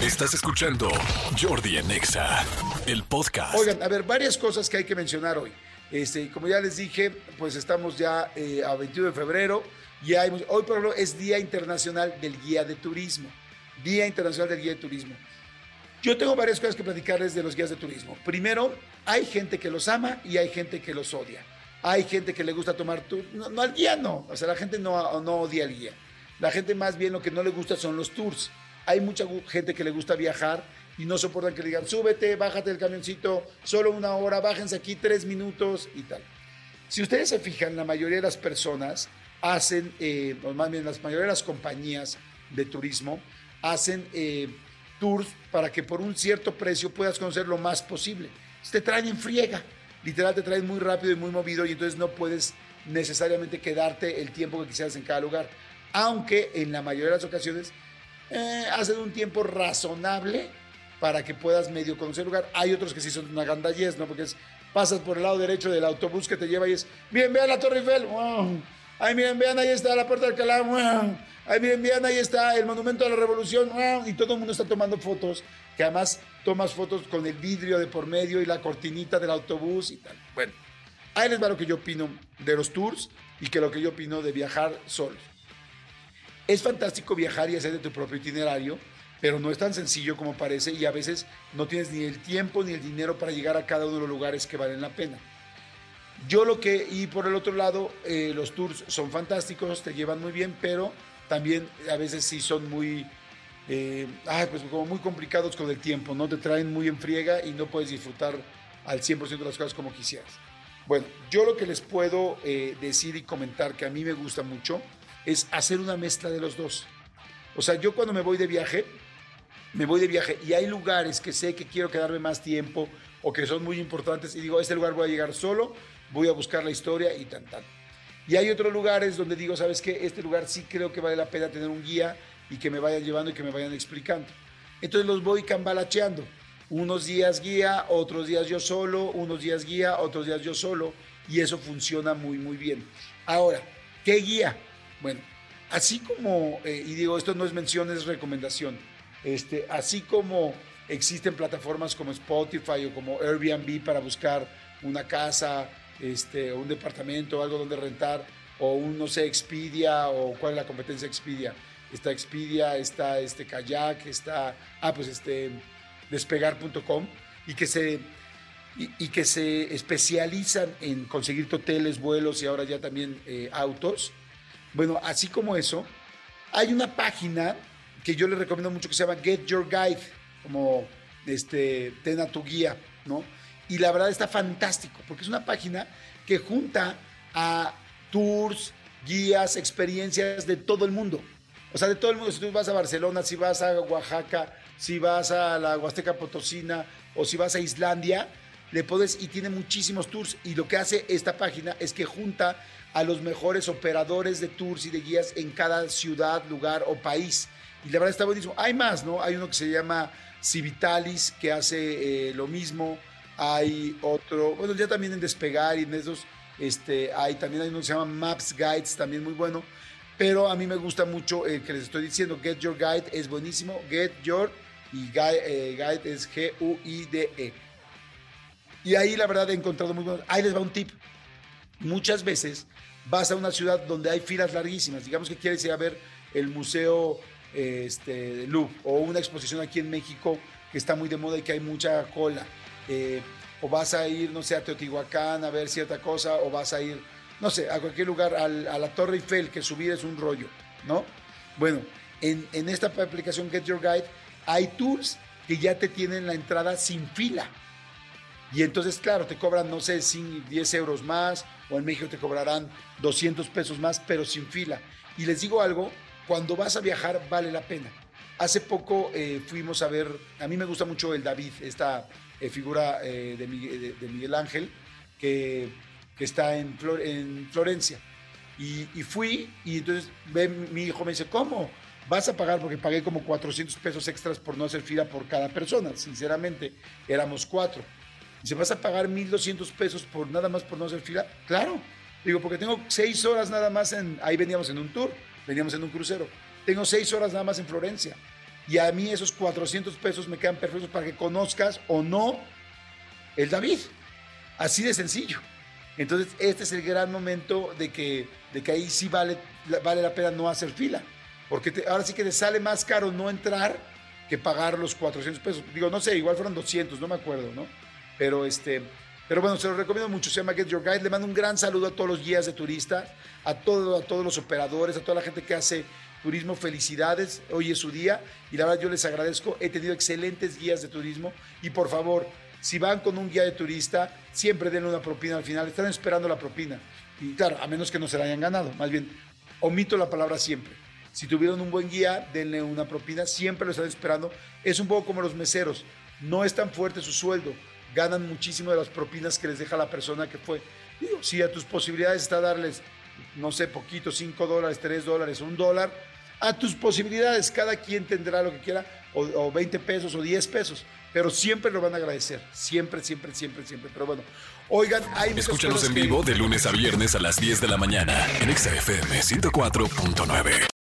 Estás escuchando Jordi Anexa, el podcast. Oigan, a ver, varias cosas que hay que mencionar hoy. Este, como ya les dije, pues estamos ya eh, a 21 de febrero y hay, hoy, por ejemplo, es Día Internacional del Guía de Turismo. Día Internacional del Guía de Turismo. Yo tengo varias cosas que platicarles de los guías de turismo. Primero, hay gente que los ama y hay gente que los odia. Hay gente que le gusta tomar tour. No, al guía no. O sea, la gente no, no odia al guía. La gente más bien lo que no le gusta son los tours. Hay mucha gente que le gusta viajar y no soportan que le digan, súbete, bájate del camioncito, solo una hora, bájense aquí tres minutos y tal. Si ustedes se fijan, la mayoría de las personas hacen, eh, o más bien las mayoría de las compañías de turismo, hacen eh, tours para que por un cierto precio puedas conocer lo más posible. Te traen en friega, literal te traen muy rápido y muy movido y entonces no puedes necesariamente quedarte el tiempo que quisieras en cada lugar. Aunque en la mayoría de las ocasiones eh, un tiempo razonable para que puedas medio conocer el lugar. Hay otros que sí son una gandallez, ¿no? Porque es, pasas por el lado derecho del autobús que te lleva y es, miren, vean la Torre Eiffel, wow. Miren, vean, ahí está la Puerta del Alcalá, wow. Miren, vean, ahí está el Monumento de la Revolución, wow. Y todo el mundo está tomando fotos, que además tomas fotos con el vidrio de por medio y la cortinita del autobús y tal. Bueno, ahí les va lo que yo opino de los tours y que lo que yo opino de viajar solo. Es fantástico viajar y hacer de tu propio itinerario, pero no es tan sencillo como parece y a veces no tienes ni el tiempo ni el dinero para llegar a cada uno de los lugares que valen la pena. Yo lo que, y por el otro lado, eh, los tours son fantásticos, te llevan muy bien, pero también a veces sí son muy, eh, pues como muy complicados con el tiempo, ¿no? Te traen muy en friega y no puedes disfrutar al 100% de las cosas como quisieras. Bueno, yo lo que les puedo eh, decir y comentar que a mí me gusta mucho es hacer una mezcla de los dos. O sea, yo cuando me voy de viaje, me voy de viaje y hay lugares que sé que quiero quedarme más tiempo o que son muy importantes y digo, este lugar voy a llegar solo, voy a buscar la historia y tan, tan. Y hay otros lugares donde digo, ¿sabes qué? Este lugar sí creo que vale la pena tener un guía y que me vayan llevando y que me vayan explicando. Entonces los voy cambalacheando. Unos días guía, otros días yo solo, unos días guía, otros días yo solo. Y eso funciona muy, muy bien. Ahora, ¿qué guía? Bueno, así como, eh, y digo, esto no es mención, es recomendación, este, así como existen plataformas como Spotify o como Airbnb para buscar una casa, este, un departamento, algo donde rentar, o un, no sé, Expedia, o cuál es la competencia Expedia. Está Expedia, está este Kayak, está, ah, pues este, despegar.com, y que se y, que se especializan en conseguir hoteles, vuelos y ahora ya también eh, autos bueno, así como eso, hay una página que yo les recomiendo mucho que se llama Get Your Guide, como este, ten a tu guía, ¿no? Y la verdad está fantástico, porque es una página que junta a tours, guías, experiencias de todo el mundo. O sea, de todo el mundo. Si tú vas a Barcelona, si vas a Oaxaca, si vas a la Huasteca Potosina o si vas a Islandia, le puedes y tiene muchísimos tours. Y lo que hace esta página es que junta a los mejores operadores de tours y de guías en cada ciudad, lugar o país. Y la verdad está buenísimo. Hay más, ¿no? Hay uno que se llama Civitalis, que hace eh, lo mismo. Hay otro, bueno, ya también en Despegar y en esos, este, hay también hay uno que se llama Maps Guides, también muy bueno. Pero a mí me gusta mucho el que les estoy diciendo, Get Your Guide es buenísimo. Get Your y Guide, eh, guide es G-U-I-D-E. Y ahí la verdad he encontrado muy bueno. Ahí les va un tip. Muchas veces vas a una ciudad donde hay filas larguísimas, digamos que quieres ir a ver el Museo este, Louvre o una exposición aquí en México que está muy de moda y que hay mucha cola, eh, o vas a ir, no sé, a Teotihuacán a ver cierta cosa, o vas a ir, no sé, a cualquier lugar, a la Torre Eiffel, que subir es un rollo, ¿no? Bueno, en, en esta aplicación Get Your Guide hay tours que ya te tienen la entrada sin fila. Y entonces, claro, te cobran, no sé, 10 euros más, o en México te cobrarán 200 pesos más, pero sin fila. Y les digo algo, cuando vas a viajar vale la pena. Hace poco eh, fuimos a ver, a mí me gusta mucho el David, esta eh, figura eh, de, Miguel, Ángel, que, está en, en Florencia. Y, fui, y entonces mi hijo me dice, ¿cómo? Vas a pagar porque pagué como 400 pesos extras por no hacer fila por cada persona. Sinceramente, éramos cuatro. ¿Se vas a pagar 1.200 pesos por nada más por no hacer fila? Claro. Digo, porque tengo seis horas nada más en, ahí veníamos en un tour, veníamos en un crucero. Tengo seis horas nada más en Florencia. Y a mí esos 400 pesos me quedan perfectos para que conozcas o no el David. Así de sencillo. Entonces, este es el gran momento de que, de que ahí sí vale, vale la pena no hacer fila. Porque ahora sí que te sale más caro no entrar que pagar los 400 pesos. Digo, no sé, igual fueron 200, no me acuerdo, ¿no? Pero este, pero bueno, se lo recomiendo mucho. Se llama Get Your Guide. Le mando un gran saludo a todos los guías de turistas, a, todo, a todos los operadores, a toda la gente que hace turismo. Felicidades. Hoy es su día y la verdad yo les agradezco. He tenido excelentes guías de turismo y por favor, si van con un guía de turista, siempre denle una propina al final. Están esperando la propina. Y claro, a menos que no se la hayan ganado. Más bien, omito la palabra siempre. Si tuvieron un buen guía, denle una propina. Siempre lo están esperando. Es un poco como los meseros. No es tan fuerte su sueldo ganan muchísimo de las propinas que les deja la persona que fue. Digo, si a tus posibilidades está darles, no sé, poquito, 5 dólares, 3 dólares, un dólar, a tus posibilidades, cada quien tendrá lo que quiera, o, 20 pesos o 10 pesos, pero siempre lo van a agradecer, siempre, siempre, siempre, siempre. Pero bueno, oigan, hay Escúchanos en vivo de lunes a viernes a las 10 de la mañana en XFM 104.9.